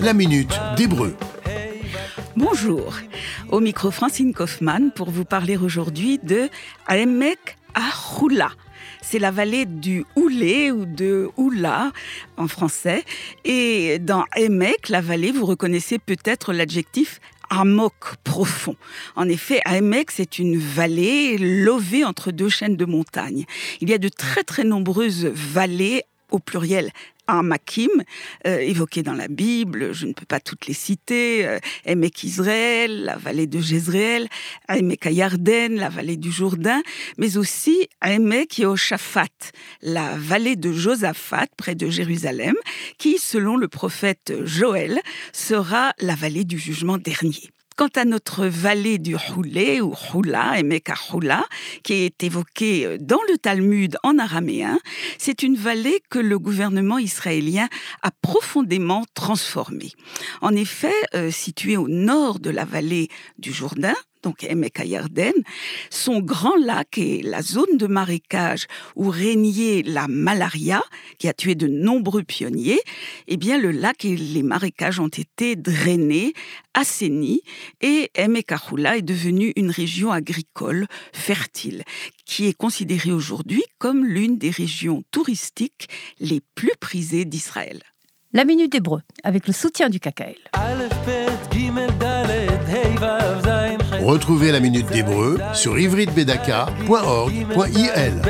La minute d'hébreu. Bonjour, au micro Francine Kaufmann pour vous parler aujourd'hui de Aemek Ahoula. C'est la vallée du Oulé ou de Oula en français. Et dans Aemek, la vallée, vous reconnaissez peut-être l'adjectif amok profond. En effet, Aemek, c'est une vallée lovée entre deux chaînes de montagnes. Il y a de très très nombreuses vallées au pluriel Amakim, euh, évoquées dans la Bible, je ne peux pas toutes les citer, euh, Israël, la vallée de Jézréel, Emek Ayarden, la vallée du Jourdain, mais aussi Emek Yehoshaphat, la vallée de Josaphat, près de Jérusalem, qui, selon le prophète Joël, sera la vallée du jugement dernier. Quant à notre vallée du Houlé ou Houla, Emeka Houla, qui est évoquée dans le Talmud en araméen, c'est une vallée que le gouvernement israélien a profondément transformée. En effet, euh, située au nord de la vallée du Jourdain, donc Emek Yarden, son grand lac et la zone de marécage où régnait la malaria, qui a tué de nombreux pionniers, eh bien le lac et les marécages ont été drainés, assainis, et Emek est devenue une région agricole fertile, qui est considérée aujourd'hui comme l'une des régions touristiques les plus prisées d'Israël. La Minute Hébreu, avec le soutien du KKL. Retrouvez la Minute d'Hébreu sur ivritbedaka.org.il